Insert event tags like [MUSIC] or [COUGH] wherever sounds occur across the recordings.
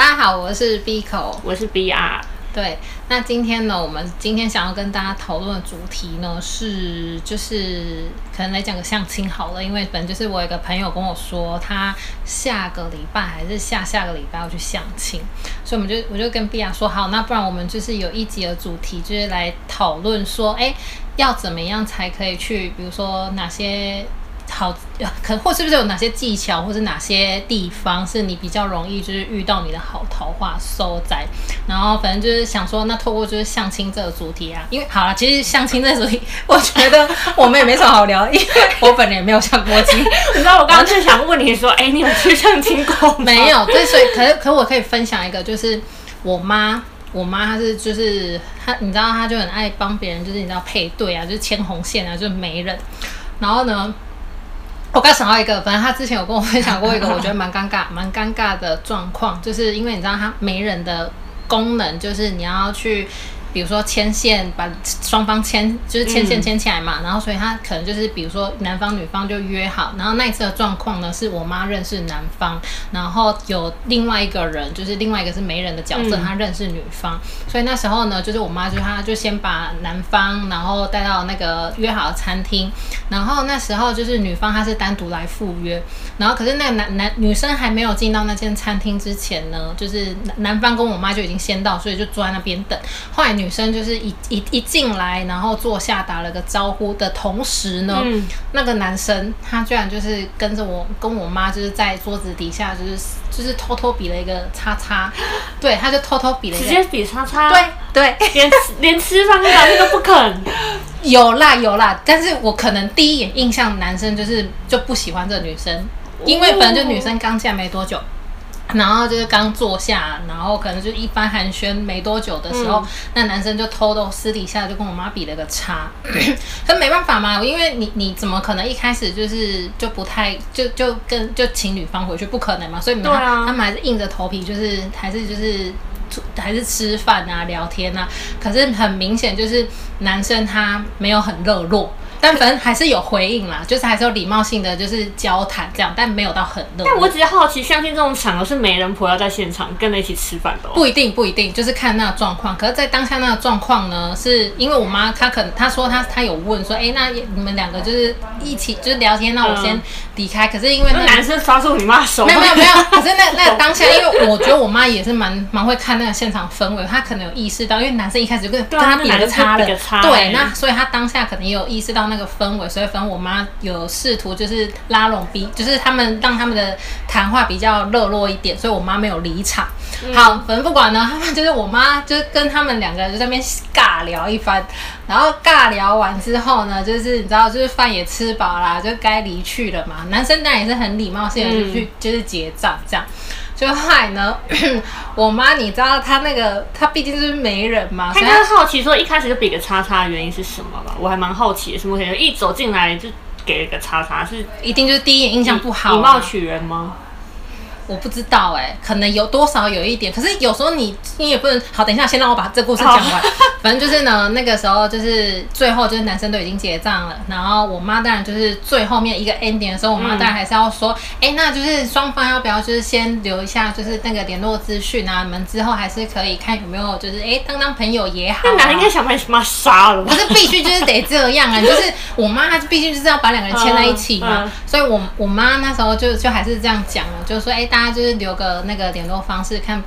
大家好，我是 Biko，我是 BR。对，那今天呢，我们今天想要跟大家讨论的主题呢是，就是可能来讲个相亲好了，因为本就是我有一个朋友跟我说，他下个礼拜还是下下个礼拜要去相亲，所以我们就我就跟 BR 说，好，那不然我们就是有一集的主题就是来讨论说，哎，要怎么样才可以去，比如说哪些。好，[LAUGHS] 可或是不是有哪些技巧，或是哪些地方是你比较容易就是遇到你的好桃花收在？然后反正就是想说，那透过就是相亲这个主题啊，因为好了，其实相亲这个主题，我觉得我们也没什么好聊，因为我本人也没有相过亲。[LAUGHS] 你知道我刚刚就想问你说，哎，你有去相亲过吗？[LAUGHS] 没有，对，所以可是可我可以分享一个，就是我妈，我妈她是就是她，你知道她就很爱帮别人，就是你知道配对啊，就是牵红线啊，就是媒人，然后呢。我刚想到一个，反正他之前有跟我分享过一个，我觉得蛮尴尬、蛮尴尬的状况，就是因为你知道他媒人的功能，就是你要去。比如说牵线，把双方牵就是牵线牵起来嘛，然后所以他可能就是比如说男方女方就约好，然后那一次的状况呢是我妈认识男方，然后有另外一个人就是另外一个是媒人的角色，他认识女方，所以那时候呢就是我妈就她就先把男方然后带到那个约好的餐厅，然后那时候就是女方她是单独来赴约，然后可是那个男男女生还没有进到那间餐厅之前呢，就是男男方跟我妈就已经先到，所以就坐在那边等，后来。女生就是一一一进来，然后坐下打了个招呼的同时呢，那个男生他居然就是跟着我跟我妈，就是在桌子底下，就是就是偷偷比了一个叉叉，[GASPS] 对，他就偷偷比了一个，直接比叉叉，对对，连连吃饭的都不肯，[LAUGHS] 有啦有啦，但是我可能第一眼印象男生就是就不喜欢这个女生，因为本来就女生刚进来没多久。然后就是刚坐下，然后可能就一番寒暄没多久的时候，那男生就偷偷私底下就跟我妈比了个叉，可没办法嘛，因为你你怎么可能一开始就是就不太就就跟就请女方回去不可能嘛，所以他他们还是硬着头皮就是还是就是还是吃饭啊聊天啊，可是很明显就是男生他没有很热络。但反正还是有回应啦，就是还是有礼貌性的，就是交谈这样，但没有到很热。但我只是好奇，相信这种场合是媒人婆要在现场跟着一起吃饭的？不一定，不一定，就是看那个状况。可是，在当下那个状况呢，是因为我妈她可能她说她她有问说，哎，那你们两个就是一起就是聊天，那我先离开。可是因为那男生抓住你妈手，没有没有没有。可是那那当下，因为我觉得我妈也是蛮蛮会看那个现场氛围，她可能有意识到，因为男生一开始就跟跟他比个差了，对，那所以她当下可能也有意识到。那个氛围，所以反正我妈有试图就是拉拢比，就是他们让他们的谈话比较热络一点，所以我妈没有离场。好，反正不管呢，他们就是我妈，就是跟他们两个人就在那边尬聊一番，然后尬聊完之后呢，就是你知道，就是饭也吃饱啦，就该离去了嘛。男生当然也是很礼貌性的就去就是结账这样。就后来呢，[CLEARS THROAT] 我妈你知道她那个她毕竟是媒人嘛，她应该好奇说一开始就比个叉叉的原因是什么吧？我还蛮好奇，什么原因一走进来就给了个叉叉，是一定就是第一眼印象不好，以貌取人吗？我不知道哎，可能有多少有一点，可是有时候你你也不能好。等一下，先让我把这故事讲完。[LAUGHS] 反正就是呢，那个时候就是最后就是男生都已经结账了，然后我妈当然就是最后面一个 ending 的时候，我妈当然还是要说，哎，那就是双方要不要就是先留一下就是那个联络资讯啊？你们之后还是可以看有没有就是哎当当朋友也好。那男的应该想把你妈杀了，不是必须就是得这样啊？就是我妈她毕竟就是要把两个人牵在一起嘛，所以我我妈那时候就就还是这样讲了，就是说哎大。他就是留个那个联络方式，看，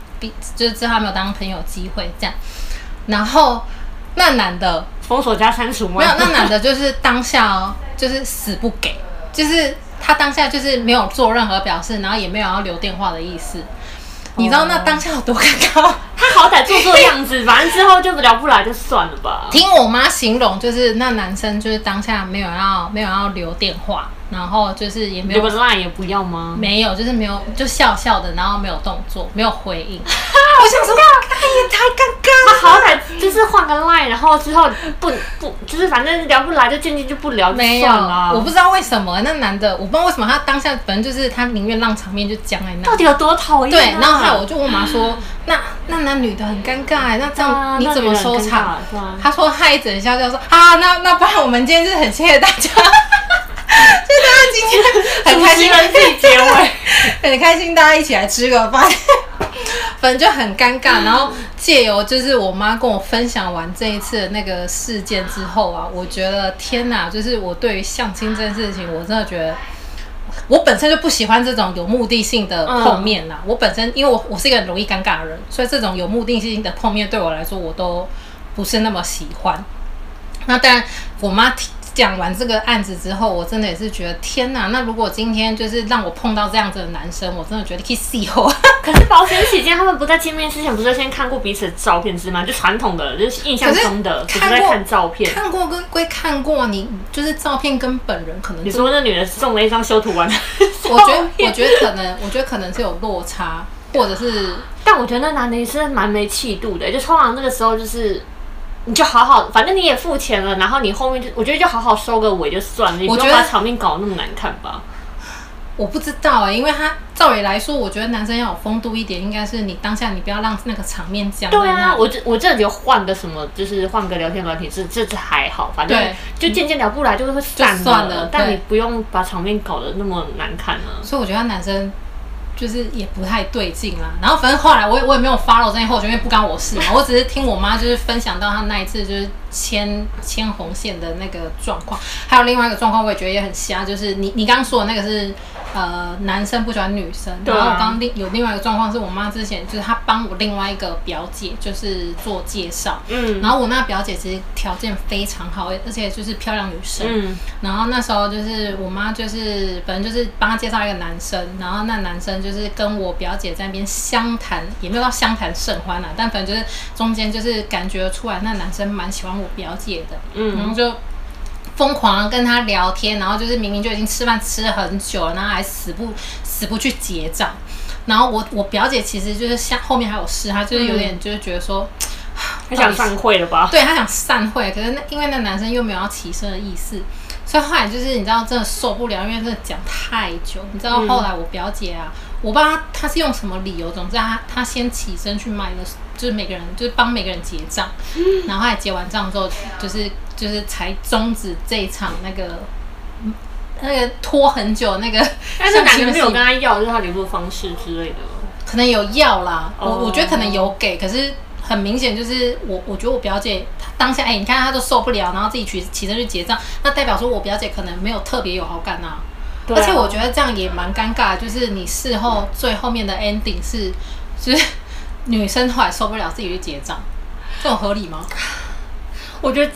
就是知道他没有当朋友机会这样。然后那男的封锁加删除吗？没有，那男的就是当下哦，就是死不给，就是他当下就是没有做任何表示，然后也没有要留电话的意思。你知道那当下有多尴尬？[LAUGHS] 他好歹做做样子，[LAUGHS] 反正之后就聊不来就算了吧。听我妈形容，就是那男生就是当下没有要没有要留电话。然后就是也没有留个 line 也不要吗？没有，就是没有，就笑笑的，然后没有动作，没有回应。[LAUGHS] 我想说，哎也太尴尬。他好歹就是换个 line，然后之后不不，就是反正聊不来就渐渐就不聊，没有我不知道为什么那男的，我不知道为什么他当下反正就是他宁愿让场面就僵在那。到底有多讨厌？对，然后后来我就问我妈说，那那男女的很尴尬，那这样你怎么收场？他说他一整笑就说啊，那那不然我们今天就是很谢谢大家。就大家今天很开心主持人自己结尾。很开心，大家一起来吃个饭，[LAUGHS] 反正就很尴尬。然后借由就是我妈跟我分享完这一次的那个事件之后啊，我觉得天哪，就是我对于相亲这件事情，我真的觉得。我本身就不喜欢这种有目的性的碰面啦。我本身因为我我是一个很容易尴尬的人，所以这种有目的性的碰面对我来说，我都不是那么喜欢。那当然，我妈提讲完这个案子之后，我真的也是觉得天哪！那如果今天就是让我碰到这样子的男生，我真的觉得可以死我。[LAUGHS] 可是保险起见，他们不在见面之前，不是先看过彼此的照片是吗？就传统的，就是印象中的，只是在看照片。看过跟归看过，你就是照片跟本人可能。你说那女的送了一张修图完，[LAUGHS] 我觉得我觉得可能，我觉得可能是有落差，或者是，但我觉得那男的也是蛮没气度的，就通常那个时候就是。你就好好，反正你也付钱了，然后你后面就我觉得就好好收个尾就算了，你不要把场面搞得那么难看吧。我不知道哎，因为他照理来说，我觉得男生要有风度一点，应该是你当下你不要让那个场面僵。对啊，我这我这就换个什么，就是换个聊天软体，这这次还好，反正就渐渐聊不来就会散了。但你不用把场面搞得那么难看啊。所以我觉得男生。就是也不太对劲啦，然后反正后来我也我也没有 follow 这些后续，因为不干我事嘛，我只是听我妈就是分享到她那一次就是牵牵红线的那个状况，还有另外一个状况，我也觉得也很瞎，就是你你刚刚说的那个是呃男生不喜欢女生，然后我刚另有另外一个状况是我妈之前就是她帮我另外一个表姐就是做介绍，嗯，然后我那表姐其实条件非常好，而且就是漂亮女生，嗯，然后那时候就是我妈就是反正就是帮她介绍一个男生，然后那男生。就是跟我表姐在那边相谈，也没有到相谈甚欢啦，但反正就是中间就是感觉出来，那男生蛮喜欢我表姐的，嗯，然后就疯狂跟他聊天，然后就是明明就已经吃饭吃了很久了，然后还死不死不去结账，然后我我表姐其实就是像后面还有事，她就是有点就是觉得说，[SIGHS] 她想散会了吧？对她想散会，可是那因为那男生又没有要起身的意思。所以后来就是你知道真的受不了，因为真的讲太久。你知道后来我表姐啊，我不知道他是用什么理由，总之他他先起身去买了，就是每个人就是帮每个人结账，然后还结完账之后，就是就是才终止这一场那个那个拖很久那个。但是男的没有跟他要，就是他联络方式之类的，可能有要啦。我我觉得可能有给，可是。很明显就是我，我觉得我表姐她当下，哎，你看她都受不了，然后自己起起身去结账，那代表说我表姐可能没有特别有好感呐。而且我觉得这样也蛮尴尬，就是你事后最后面的 ending 是，就是女生后来受不了自己去结账，这种合理吗？我觉得，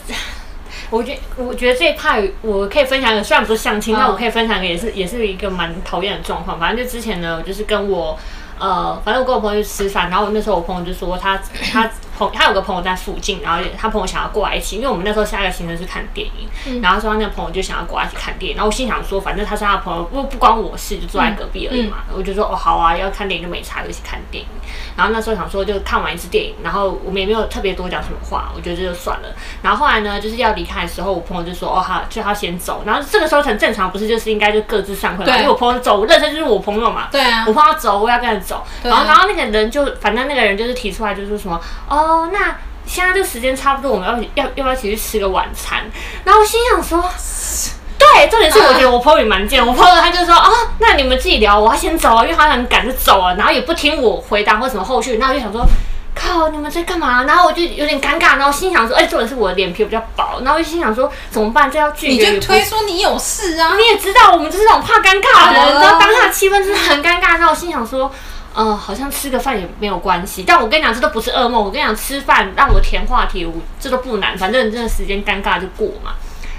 我觉得，我觉得这一派我可以分享一个，虽然不是相亲，但我可以分享一个，也是也是一个蛮讨厌的状况。反正就之前呢，我就是跟我。呃，反正我跟我朋友去吃饭，然后那时候我朋友就说他他朋他有个朋友在附近，然后他朋友想要过来一起，因为我们那时候下一个行程是看电影，然后说他那个朋友就想要过来一起看电影，然后我心想说，反正他是他的朋友，不不关我事，就坐在隔壁而已嘛，我就说哦好啊，要看电影就没差，就一起看电影。然后那时候想说就看完一次电影，然后我们也没有特别多讲什么话，我觉得这就算了。然后后来呢，就是要离开的时候，我朋友就说哦好，就他先走。然后这个时候很正常，不是就是应该就各自散会嘛？因为我朋友走，我认识就是我朋友嘛。对啊。我朋友走，我要跟着走。然后然后。那个人就反正那个人就是提出来，就是说什么哦，那现在这时间差不多，我们要要要不要一起去吃个晚餐？然后心想说，[LAUGHS] 对，重点是我觉得我朋友也蛮贱，我朋友他就说啊，那你们自己聊，我要先走啊，因为他很赶就走了，然后也不听我回答或什么后续，那我就想说，靠，你们在干嘛？然后我就有点尴尬，然后心想说，哎，重点是我的脸皮比较薄，然后我就心想说，怎么办？这要拒绝？你就推说你有事啊？[LAUGHS] 你也知道我们就是那种怕尴尬的人，然后当下气氛真的很尴尬，然后我心想说。嗯，好像吃个饭也没有关系，但我跟你讲，这都不是噩梦。我跟你讲，吃饭让我填话题，我这都不难，反正这个时间尴尬就过嘛。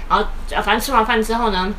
然后，反正吃完饭之后呢。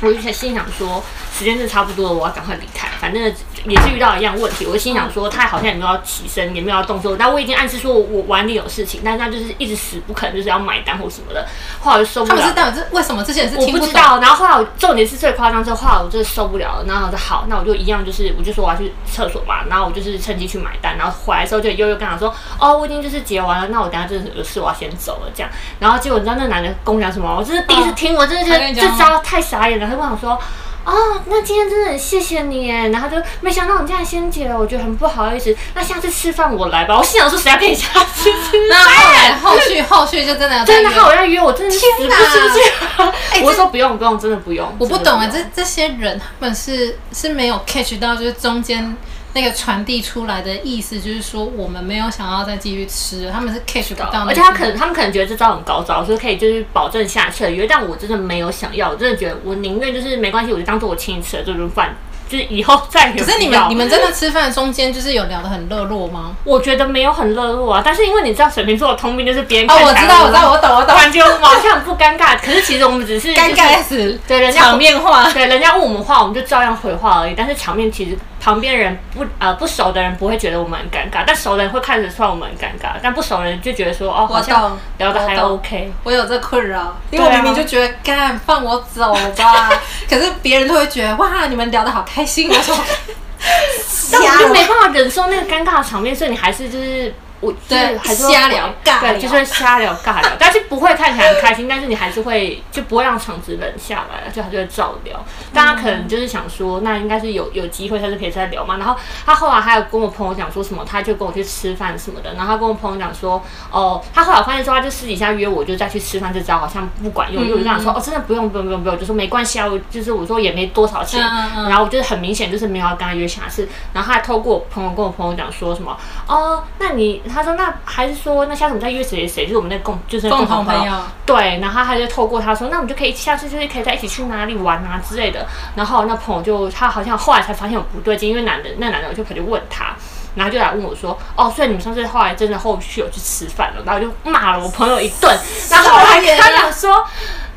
我就心想说，时间是差不多了，我要赶快离开。反正也是遇到一样问题，我就心想说，他好像也没有要起身，也没有要动作。但我已经暗示说我碗里有事情，但是他就是一直死不肯，就是要买单或什么的。后来就受不了。他们是到底是为什么？这些人是我不知道。然后后来我重点是最夸张，这后来我真的受不了了。然后我说好，那我就一样，就是我就说我要去厕所嘛。然后我就是趁机去买单。然后回来的时候就悠悠跟他说，哦，我已经就是结完了，那我等下就是有事，我要先走了这样。然后结果你知道那男的跟我讲什么？我真是第一次听，我真的觉得这招太傻眼了。他跟我说。哦，那今天真的很谢谢你耶，然后就没想到你这样先结了，我觉得很不好意思。那下次吃饭我来吧。我心想说谁要跟你下次吃那后饭？来后续 [LAUGHS] 后续就真的要再真的好要约我，真的是死天哪不出去。哎我说不用不用，真的不用。我不懂哎、真的这这些人他们是是没有 catch 到，就是中间那个传递出来的意思，就是说我们没有想要再继续吃，他们是 catch 不到。而且他可能他们可能觉得这招很高招，所以可以就是保证下次的约。但我真的没有想要，我真的觉得我宁愿就是没关系，我就当做我请你吃了这顿饭，就是以后再也可是你们你们真的吃饭中间就是有聊得很热络吗？我觉得没有很热络啊，但是因为你知道水瓶座的通病就是别人哦，我知道，我知道，我懂，我懂，感觉我们好像很不尴尬，可是其实我们只是尴尬死，对人家场面话。对，人家问我们话，我们就照样回话而已。但是场面其实旁边人不呃不熟的人不会觉得我们很尴尬，但熟的人会看得出来我们很尴尬，但不熟的人就觉得说哦，好像聊的还 OK。我有这困扰，因为我明明就觉得干放我走吧，[LAUGHS] 可是别人都会觉得哇，你们聊的好开心。我说，[LAUGHS] 但我就没办法忍受那个尴尬的场面，所以你还是就是我就是对还是瞎聊尬聊对，就是瞎聊尬聊，但是不会看起来很开心，但是你还是会就不会让场子冷下来，就还是会照聊。大家可能就是想说，那应该是有有机会，下次可以再聊嘛。然后他后来还有跟我朋友讲说什么，他就跟我去吃饭什么的。然后他跟我朋友讲说，哦，他后来发现说，他就私底下约我，就再去吃饭，这招好像不管用。因为我就跟他说，哦，真的不用不用不用不用，就说没关系啊，我就是我说也没多少钱。然后我就是很明显就是没有要跟他约下次，然后他还透过我朋友跟我朋友讲说什么哦，那你他说那还是说那下次我们再约谁谁谁，就是我们那共就是共同朋友，对，然后他就透过他说，那我们就可以下次就是可以在一起去哪里玩啊之类的。然后那朋友就他好像后来才发现有不对劲，因为男的那男的我就跑去问他，然后就来问我说，哦，所以你们上次后来真的后续有去吃饭了，然后就骂了我朋友一顿，然后他讲说。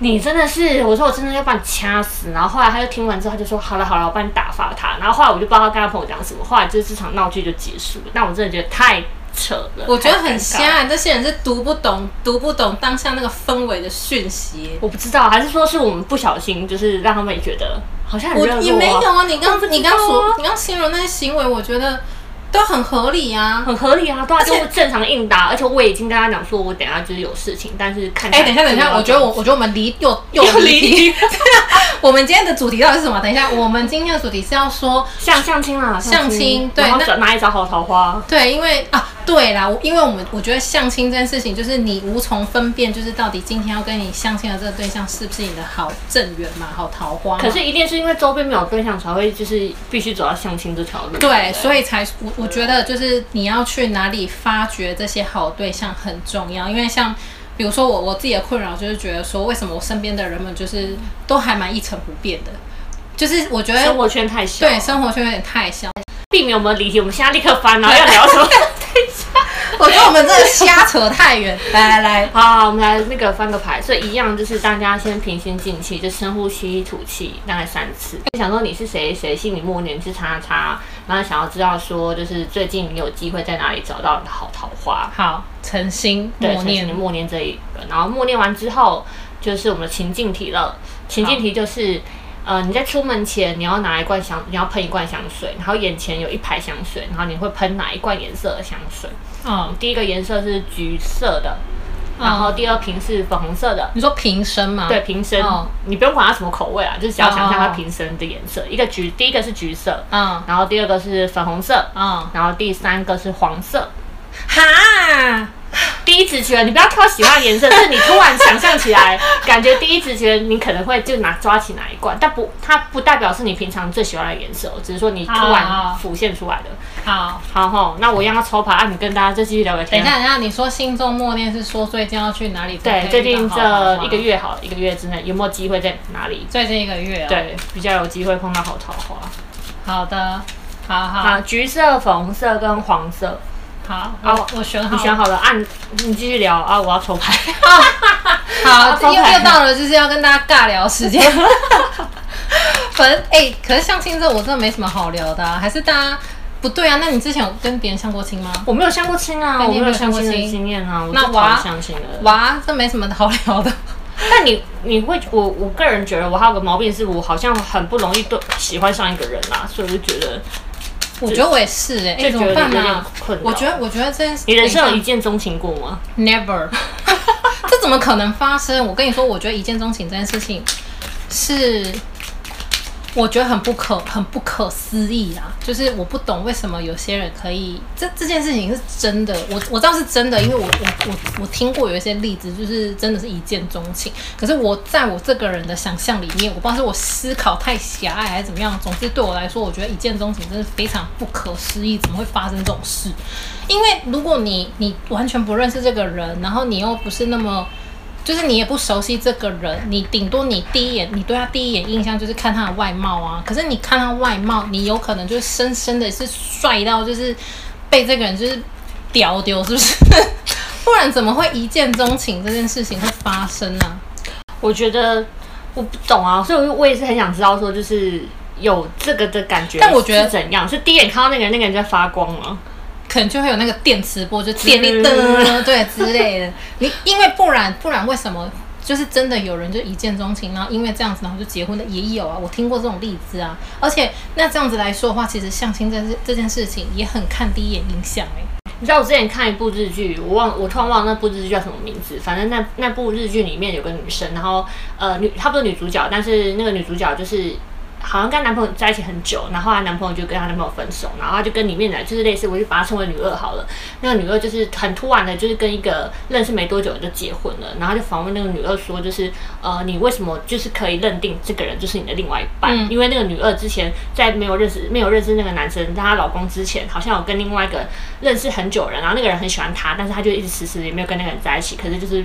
你真的是，我说我真的要把你掐死。然后后来他就听完之后，他就说好了好了，我帮你打发他。然后后来我就不知道他跟他朋友讲什么，后来就是这场闹剧就结束了。但我真的觉得太扯了，我觉得很瞎，这些人是读不懂读不懂当下那个氛围的讯息。我不知道，还是说是我们不小心，就是让他们也觉得好像很热络、啊。我也没有啊，你刚你刚说你刚形容那些行为，我觉得都很合理啊。很合理啊，对啊，就是正常应答。而且我已经跟他讲说，我等下就是有事情，但是看哎、来等一下，等一下，我觉得我我觉得我们离又又 [LAUGHS] 又离。[LAUGHS] 我们今天的主题到底是什么？等一下，我们今天的主题是要说，相相亲啦，相亲对然后那找哪里找好桃花？对，因为啊，对啦，因为我们我觉得相亲这件事情，就是你无从分辨，就是到底今天要跟你相亲的这个对象是不是你的好正缘嘛，好桃花。可是一定是因为周边没有对象，才会就是必须走到相亲这条路。对，所以以才我我觉得就是你要去哪里发掘这些好对象很重要，因为像比如说我我自己的困扰就是觉得说，为什么我身边的人们就是都还蛮一成不变的，就是我觉得生活圈太小，对生活圈有点太小，避免我们离题。我们现在立刻翻，然后要聊什么？[LAUGHS] 我觉得我们这个瞎扯太远。来来来，好，我们来那个翻个牌，所以一样就是大家先平心静气，就深呼吸吐气，大概三次。想说你是谁谁，心里默念你是叉叉，然后想要知道说就是最近你有机会在哪里找到你的好桃花，好，诚心，默念默念这一个，然后默念完之后就是我们的情境题了。情境题就是。呃，你在出门前，你要拿一罐香，你要喷一罐香水，然后眼前有一排香水，然后你会喷哪一罐颜色的香水？嗯，第一个颜色是橘色的，然后第二瓶是粉红色的，你说瓶身吗？对，瓶身，哦。你不用管它什么口味啊，就是只要想象它哦瓶身的颜色。一个橘，第一个是橘色，嗯。然后第二个是粉红色，嗯，然后第三个是黄色。哈，第一直觉，你不要挑喜欢的颜色，是你突然想象起来，感觉第一直觉你可能会就拿抓起哪一罐，但不，它不代表是你平常最喜欢的颜色，只是说你突然浮现出来的。好，好吼，那我一样要抽牌，啊，你跟大家再继续聊个天。等一下，等一下，你说心中默念是说最近要去哪里对，最近？这一个月好了，一个月之内有没有机会在哪里？最近一个月、哦。，对，比较有机会碰到好桃花。好的，好好好，橘色、粉红色跟黄色，好，好我我选好，你选好了，按你继续聊啊，我要抽牌。[LAUGHS] [LAUGHS] 好，又又到了就是要跟大家尬聊时间。[LAUGHS] 反正哎、可是相亲这我真的没什么好聊的、啊，还是大家不对啊？那你之前有跟别人相过亲吗？我没有相过亲啊，我没有相亲的相过亲经验啊，我那我啊是讨厌相亲的。哇，这没什么好聊的。但你你会，我我个人觉得我还有个毛病，是我好像很不容易对喜欢上一个人啦，所以我就觉得我觉得我也是哎、哎、就觉得怎么办有点呢、困扰。我觉得，我觉得这件事，你人生有一见钟情过吗？never，[LAUGHS] 这怎么可能发生？我跟你说，我觉得一见钟情这件事情是我觉得很不可很不可思议啦，就是我不懂为什么有些人可以，这这件事情是真的，我我知道是真的，因为我我我我听过有一些例子，就是真的是一见钟情。可是我在我这个人的想象里面，我不知道是我思考太狭隘还是怎么样，总之对我来说，我觉得一见钟情真的非常不可思议，怎么会发生这种事？因为如果你你完全不认识这个人，然后你又不是那么。就是你也不熟悉这个人，你顶多你第一眼你对他第一眼印象就是看他的外貌啊。可是你看他外貌，你有可能就是深深的是帅到就是被这个人就是屌丢，是不是？[LAUGHS] 不然怎么会一见钟情这件事情会发生呢？我觉得我不懂啊，所以我也是很想知道说，就是有这个的感觉，但我觉得怎样是第一眼看到那个人，那个人在发光吗？可能就会有那个电磁波，就电力灯 [LAUGHS] 对之类的。你因为不然不然为什么就是真的有人就一见钟情，然后因为这样子然后就结婚的也有啊，我听过这种例子啊。而且那这样子来说的话，其实相亲这这件事情也很看第一眼印象哎。你知道我之前看一部日剧，我忘我突然忘了那部日剧叫什么名字，反正那那部日剧里面有个女生，然后呃女她不是女主角，但是那个女主角就是。好像跟男朋友在一起很久，然后她男朋友就跟她男朋友分手，然后她就跟里面的就是类似，我就把她称为女二好了。那个女二就是很突然的，就是跟一个认识没多久就结婚了，然后就访问那个女二说，就是呃，你为什么就是可以认定这个人就是你的另外一半？因为那个女二之前在没有认识没有认识那个男生，在她老公之前，好像有跟另外一个认识很久人，然后那个人很喜欢她，但是她就一直迟迟也没有跟那个人在一起，可是就是。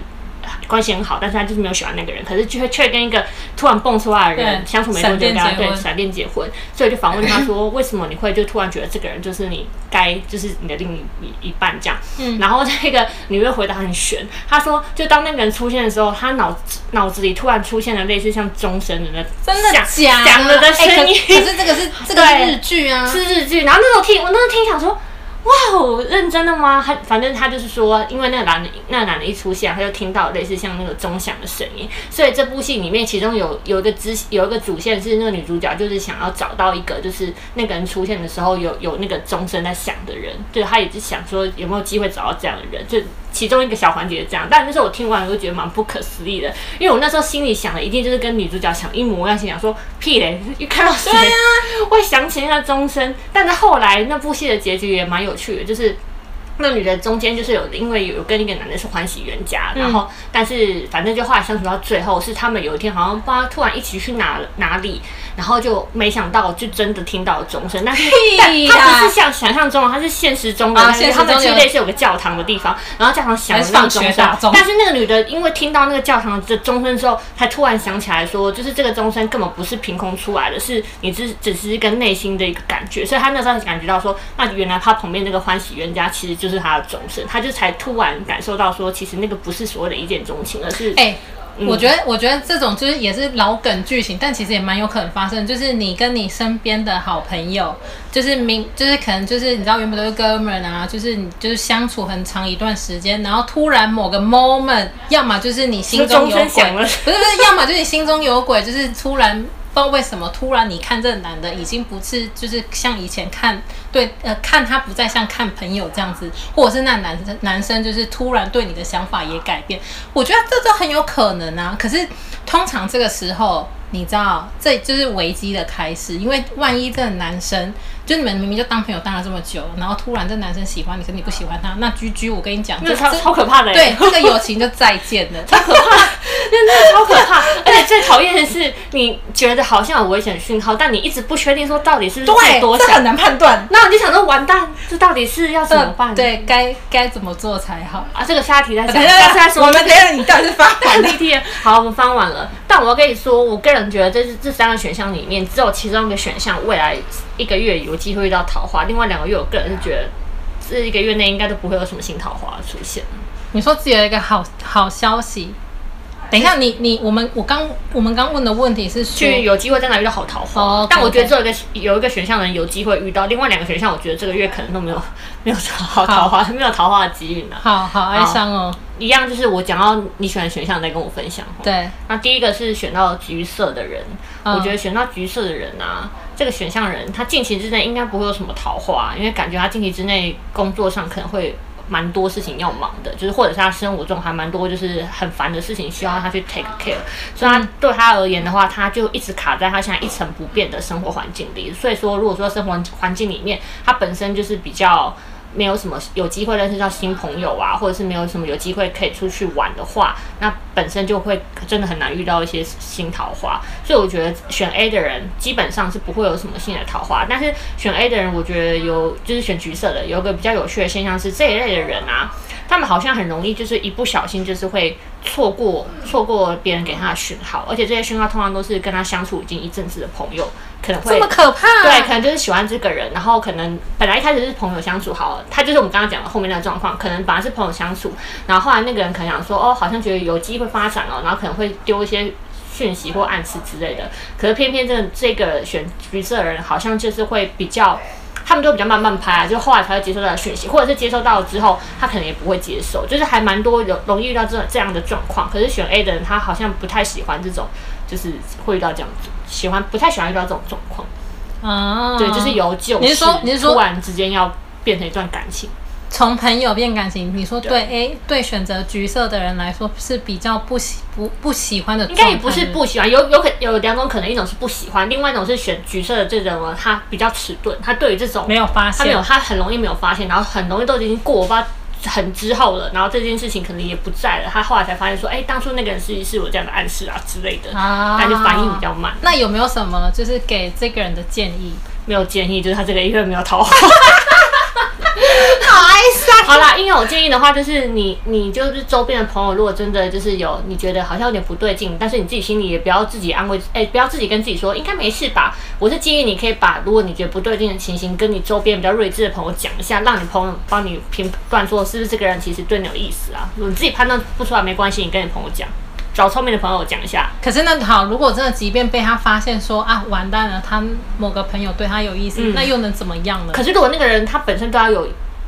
关系很好，但是他就是没有喜欢那个人，可是却却跟一个突然蹦出来的人相处没多久，跟他对闪电结婚，所以就访问他说，为什么你会就突然觉得这个人就是你该就是你的另一一半这样？嗯，然后那个女人回答很悬，她说就当那个人出现的时候，他脑脑子里突然出现了类似像钟声的那真的假讲了的声音，可是这个是这个是日剧啊，是日剧，然后那时候听我那时候听想说。哇哦，认真的吗？他反正他就是说，因为那个男的，那个男的一出现，他就听到类似像那个钟响的声音，所以这部戏里面其中有有一个支有一个主线是那个女主角就是想要找到一个就是那个人出现的时候有有那个钟声在响的人，对，他也是想说有没有机会找到这样的人，就。其中一个小环节这样，但那时候我听完我就觉得蛮不可思议的，因为我那时候心里想的一定就是跟女主角想一模一样，心想说屁嘞，一看到谁啊会想起那个钟声。但是后来那部戏的结局也蛮有趣的，就是。那女的中间就是有，因为有跟一个男的是欢喜冤家，然后但是反正就后来相处到最后，是他们有一天好像不知道突然一起去哪哪里，然后就没想到就真的听到了钟声，但是但他不是像想象中的，他是现实中的，他们其实类似有。个教堂的地方，然后教堂响那个钟声，但是那个女的因为听到那个教堂的钟声之后，才突然想起来说，就是这个钟声根本不是凭空出来的，是你只只是一个内心的一个感觉，所以她那时候感觉到说，那原来她旁边那个欢喜冤家其实就。是她的钟声，她就才突然感受到说，其实那个不是所谓的一见钟情，而是哎，我觉得，我觉得这种就是也是老梗剧情，但其实也蛮有可能发生。就是你跟你身边的好朋友，就是明，就是可能就是你知道原本都是哥们啊，就是你就是相处很长一段时间，然后突然某个 moment，要么就是你心中有鬼，不是不是，要么就是你心中有鬼，就是突然。不知道为什么突然你看这个男的已经不是就是像以前看对呃看他不再像看朋友这样子，或者是那男生男生就是突然对你的想法也改变，我觉得这都很有可能啊。可是通常这个时候你知道这就是危机的开始，因为万一这个男生。就你们明明就当朋友当了这么久，然后突然这男生喜欢你，可是你不喜欢他，那居 [LAUGHS] 居我跟你讲，那超超可怕的，对，这个友情就再见了，[LAUGHS] 超可怕，那超可怕，[LAUGHS] 而且最讨厌的是，你觉得好像有危险讯号，但你一直不确定说到底是不是多想，很难判断，那你就想说完蛋，这到底是要怎么办？对，该该怎么做才好啊？这个下题再讲，下次再说。我们等下你到底是翻完 PPT，好，我们翻完了。但我要跟你说，我个人觉得这是这三个选项里面，只有其中一个选项未来。一个月有机会遇到桃花，另外两个月我个人是觉得这一个月内应该都不会有什么新桃花出现。你说自己有一个好好消息，等一下你你我们我刚我们刚问的问题是去有机会在哪遇到好桃花，但我觉得这有一个有一个选项的人有机会遇到，另外两个选项我觉得这个月可能都没有 [LAUGHS] 没有好桃花，没有桃花的机遇呢。好好哀伤哦，一样就是我讲到你喜欢选项再跟我分享。对，那第一个是选到橘色的人，我觉得选到橘色的人啊。这个选项人，他近期之内应该不会有什么桃花，因为感觉他近期之内工作上可能会蛮多事情要忙的，就是或者是他生活中还蛮多就是很烦的事情需要他去 take care，所以对他而言的话，他就一直卡在他现在一成不变的生活环境里。所以说，如果说生活环境里面他本身就是比较。没有什么有机会认识到新朋友啊，或者是没有什么有机会可以出去玩的话，那本身就会真的很难遇到一些新桃花。所以我觉得选 A 的人基本上是不会有什么新的桃花。但是选 A 的人，我觉得有就是选橘色的，有个比较有趣的现象是这一类的人啊。他们好像很容易，就是一不小心，就是会错过错过别人给他的讯号，而且这些讯号通常都是跟他相处已经一阵子的朋友，可能会这么可怕？对，可能就是喜欢这个人，然后可能本来一开始是朋友相处好了，他就是我们刚刚讲的后面那个状况，可能本来是朋友相处，然后后来那个人可能想说，哦，好像觉得有机会发展哦，然后可能会丢一些讯息或暗示之类的，可是偏偏这这个选橘色的人，好像就是会比较。他们都比较慢慢拍啊，就后来才会接收到讯息，或者是接收到了之后，他可能也不会接受，就是还蛮多有容易遇到这这样的状况。可是选 A 的人，他好像不太喜欢这种，就是会遇到这样子，喜欢不太喜欢遇到这种状况。啊，对，就是由旧你是说你是说突然之间要变成一段感情。从朋友变感情，你说对？哎，对，选择橘色的人来说是比较不喜不不喜欢的。应该也不是不喜欢，有有可有两种可能，一种是不喜欢，另外一种是选橘色的这种人，他比较迟钝，他对于这种没有发现，他没有，他很容易没有发现，然后很容易都已经过我不知道很之后了，然后这件事情可能也不在了，他后来才发现说，哎，当初那个人是是我这样的暗示啊之类的，他就反应比较慢。那有没有什么就是给这个人的建议？没有建议，就是他这个一个没有讨好。[LAUGHS] 好哀伤。好啦，因为我建议的话，就是你，你就是周边的朋友，如果真的就是有你觉得好像有点不对劲，但是你自己心里也不要自己安慰，哎，不要自己跟自己说应该没事吧。我是建议你可以把如果你觉得不对劲的情形，跟你周边比较睿智的朋友讲一下，让你朋友帮你评断说是不是这个人其实对你有意思啊。你自己判断不出来没关系，你跟你朋友讲，找聪明的朋友讲一下。可是那好，如果真的即便被他发现说啊完蛋了，他某个朋友对他有意思，那又能怎么样呢？可是如果那个人他本身对他有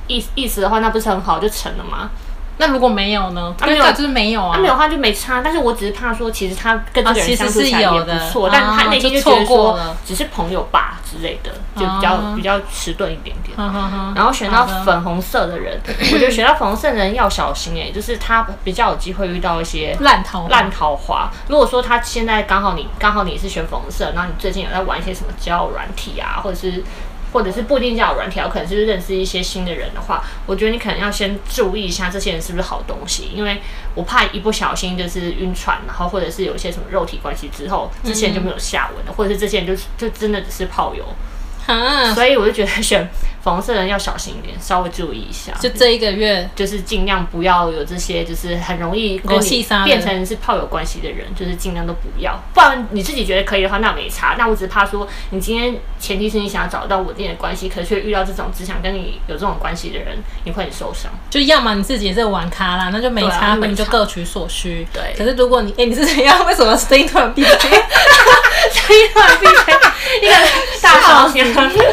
意意思的话，那不是很好就成了吗？那如果没有呢？没有就是没有啊，没有的话就没差。但是我只是怕说，其实他跟这个人相处起来也不错，但他内心就觉得说，只是朋友吧之类的，就比较比较迟钝一点点。然后选到粉红色的人，我觉得选到粉红色的人要小心哎，就是他比较有机会遇到一些烂桃烂桃花。如果说他现在刚好你刚好你是选粉红色，然后你最近有在玩一些什么交友软体啊，或者是。或者是不一定叫软条，可能就是认识一些新的人的话，我觉得你可能要先注意一下这些人是不是好东西，因为我怕一不小心就是晕船，然后或者是有一些什么肉体关系之后，这些人就没有下文了，或者是这些人就是就真的只是炮友。[LAUGHS] 所以我就觉得选粉红色人要小心一点，稍微注意一下。就这一个月，就是尽量不要有这些，就是很容易跟你变成是炮友关系的人，就是尽量都不要。不然你自己觉得可以的话，那没差。那我只是怕说，你今天前提是你想要找到稳定的关系，可是却遇到这种只想跟你有这种关系的人，你会很受伤。就要么你自己也是玩咖啦，那就没差，那你就各取所需。对。可是如果你，哎，你是怎样？为什么声音突然闭 [LAUGHS] 一个大烧香。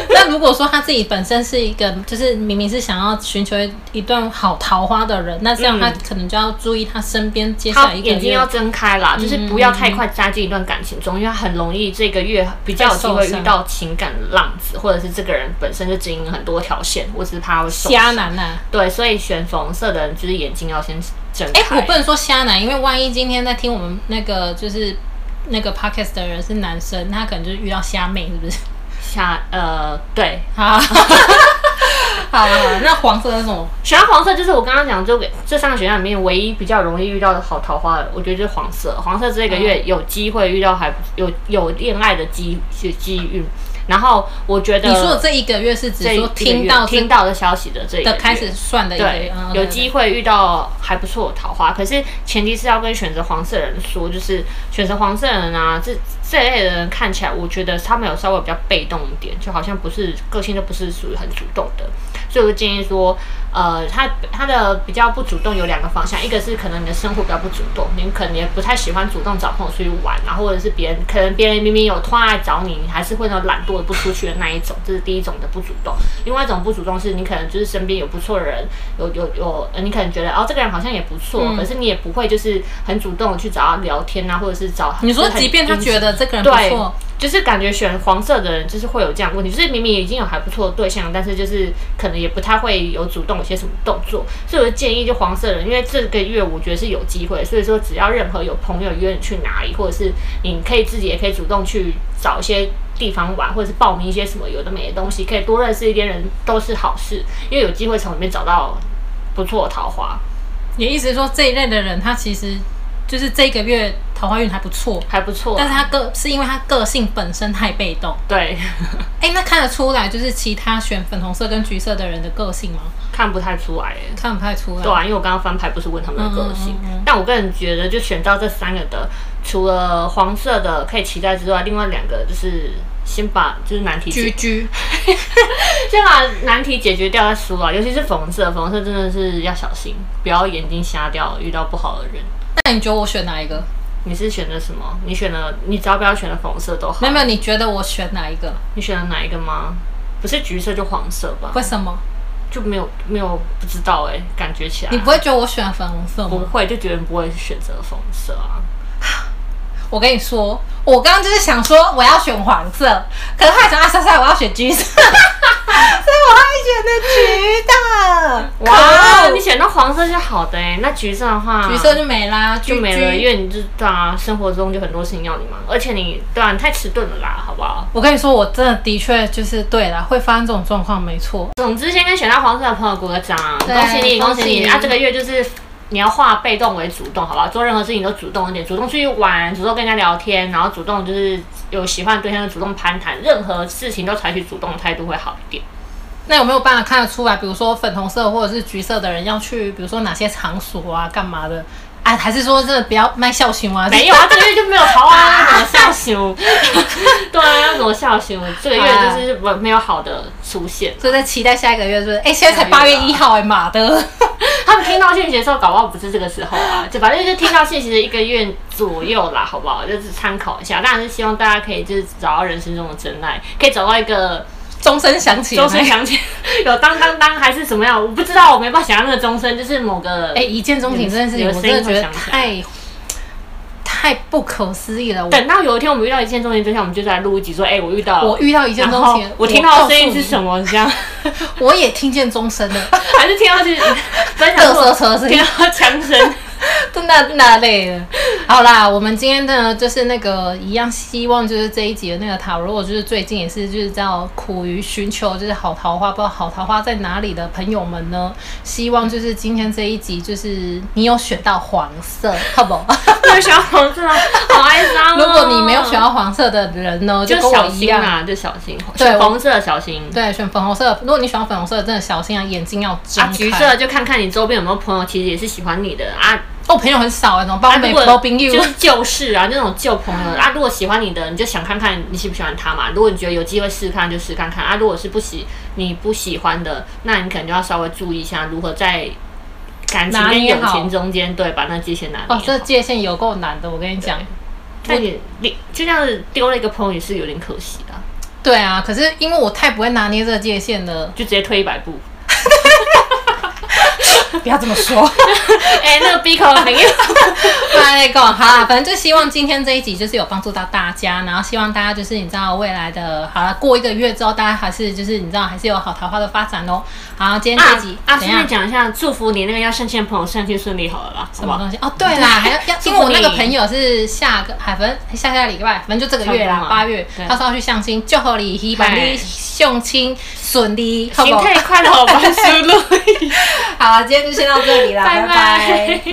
那如果说他自己本身是一个，就是明明是想要寻求一段好桃花的人，那这样他可能就要注意他身边接下来一个眼睛要睁开啦，就是不要太快扎进一段感情中，因为他很容易这个月比较有机会遇到情感浪子，或者是这个人本身就经营很多条线，我只是怕会瞎男呐。对，所以选粉红色的人就是眼睛要先睁开。哎，我不能说瞎男，因为万一今天在听我们那个就是那个 podcast 的人是男生，他可能就是遇到虾妹，是不是？虾呃对，[LAUGHS] 好，好，那黄色是什么？喜欢黄色就是我刚刚讲，就这三个选项里面唯一比较容易遇到的好桃花的，我觉得就是黄色。黄色这个月有机会遇到还有有恋爱的机机遇。然后我觉得你说的这一个月是指说听到听到的消息的这一个开始算的，对，有机会遇到还不错的桃花。可是前提是要跟选择黄色人说，就是选择黄色人啊，这这类的人看起来，我觉得他们有稍微比较被动一点，就好像不是个性都不是属于很主动的。所以我建议说，呃，他他的比较不主动有两个方向，一个是可能你的生活比较不主动，你可能也不太喜欢主动找朋友出去玩，然后或者是别人可能别人明明有突然来找你，你还是会那种懒惰的不出去的那一种，这是第一种的不主动。另外一种不主动是你可能就是身边有不错的人，有有有，你可能觉得哦这个人好像也不错，可是你也不会就是很主动的去找他聊天啊，或者是找你说，即便他觉得这个人不错。就是感觉选黄色的人，就是会有这样问题，就是明明已经有还不错的对象，但是就是可能也不太会有主动有些什么动作。所以我就建议就黄色人，因为这个月我觉得是有机会，所以说只要任何有朋友约你去哪里，或者是你可以自己也可以主动去找一些地方玩，或者是报名一些什么有的没的东西，可以多认识一点人都是好事，因为有机会从里面找到不错的桃花，你意思是说这一类的人，他其实就是这个月桃花运还不错，还不错啊。但是他个是因为他个性本身太被动。[LAUGHS] 对哎、那看得出来就是其他选粉红色跟橘色的人的个性吗？看不太出来耶。看不太出来。对啊，因为我刚刚翻牌不是问他们的个性，嗯嗯嗯嗯但我个人觉得就选到这三个的，除了黄色的可以期待之外，另外两个就是先把就是难题解，居居，[LAUGHS] 先把难题解决掉再说啊，尤其是粉红色，粉红色真的是要小心，不要眼睛瞎掉，遇到不好的人。那你觉得我选哪一个？你是选的什么？你选的，你只要不要选的粉红色都好。没有没有，你觉得我选哪一个？你选了哪一个吗？不是橘色就黄色吧？为什么？就没有没有不知道哎、感觉起来你不会觉得我选粉红色吗？不会就觉得不会选择粉红色啊？我跟你说，我刚刚就是想说我要选黄色，可是后来想啊，莎莎，我要选橘色，[LAUGHS] 所以我还选的橘的。哇，你选到黄色是好的哎、那橘色的话，橘色就没啦，就没了，因为你知道啊，生活中就很多事情要你忙，而且你对啊，你太迟钝了啦，好不好？我跟你说，我真的的确就是对啦，会发生这种状况，没错。总之，先跟选到黄色的朋友鼓个掌，恭喜你，恭喜恭喜你！啊，这个月就是你要化被动为主动，好不好？做任何事情都主动一点，主动出去玩，主动跟人家聊天，然后主动就是有喜欢对象就主动攀谈，任何事情都采取主动的态度会好一点。那有没有办法看得出来，比如说粉红色或者是橘色的人要去，比如说哪些场所啊，干嘛的？啊，还是说真的不要卖孝心啊？没有啊，这个月就没有好啊，要 [LAUGHS] 怎么孝心？[LAUGHS] 对啊，要怎么孝心？这个月就是没没有好的出现。所以在期待下一个月，就是？哎、现在才八月一号、哎妈的！[LAUGHS] 他们听到讯息的时候，搞不好不是这个时候啊，就反正就是听到讯息的一个月左右啦，好不好？就是参考一下。当然是希望大家可以就是找到人生中的真爱，可以找到一个钟声响起了钟声响起，[LAUGHS] 有当当当还是什么样，我不知道，我没办法想象那个钟声，就是某个哎、一见钟情这件事情，有声音我真的觉得太太不可思议了。等到有一天我们遇到一见钟情对象，我们就来录一集说，哎、我遇到我遇到一见钟情，我听到的声音是？什么？这样 [LAUGHS] 我也听见钟声了，[LAUGHS] 还是听到是分享乐过色车的声听到枪声。[LAUGHS] 真的那累了。好啦，我们今天呢，就是那个一样，希望就是这一集的那个塔罗，就是最近也是就是叫苦于寻求就是好桃花，不知道好桃花在哪里的朋友们呢，希望就是今天这一集就是你有选到黄色，[LAUGHS] 好不有小黄色，好哀伤、哦。如果你没有选到黄色的人呢，就小。心啊，就小心。对选红色的小心。对，选粉红色。如果你喜欢粉红色，真的小心啊，眼睛要睁啊，开。橘色就看看你周边有没有朋友，其实也是喜欢你的啊。哦，朋友很少哎、怎么办？啊，我没如果没朋友。就是旧事啊，那种旧朋友啊，如果喜欢你的，你就想看看你喜不喜欢他嘛。如果你觉得有机会试看，就试看看啊。如果是不喜你不喜欢的，那你可能就要稍微注意一下如何在感情跟友情中间，对，把那界限拿捏。哦，这界限有够难的，我跟你讲。但你你就这样子丢了一个朋友，也是有点可惜的，对啊，可是因为我太不会拿捏这个界限了，就直接退一百步。[LAUGHS] 不要这么说。[LAUGHS] 哎、那个闭口的名言。那个好啦，反正就希望今天这一集就是有帮助到大家，然后希望大家就是你知道未来的，好了，过一个月之后，大家还是就是你知道还是有好桃花的发展哦。好，今天这一集、啊，顺便？讲一下，祝福你那个要上线的朋友上线顺利好了啦，好不好？什么东西？哦，对啦，[LAUGHS] 还要要，因为我那个朋友是下个，海反正下下礼拜，反正就这个月啦，八月，他说要去相亲，祝贺你，希望你相亲顺利，好不心好？态快乐，万事如意。好，今天就先到这里啦，拜拜。拜拜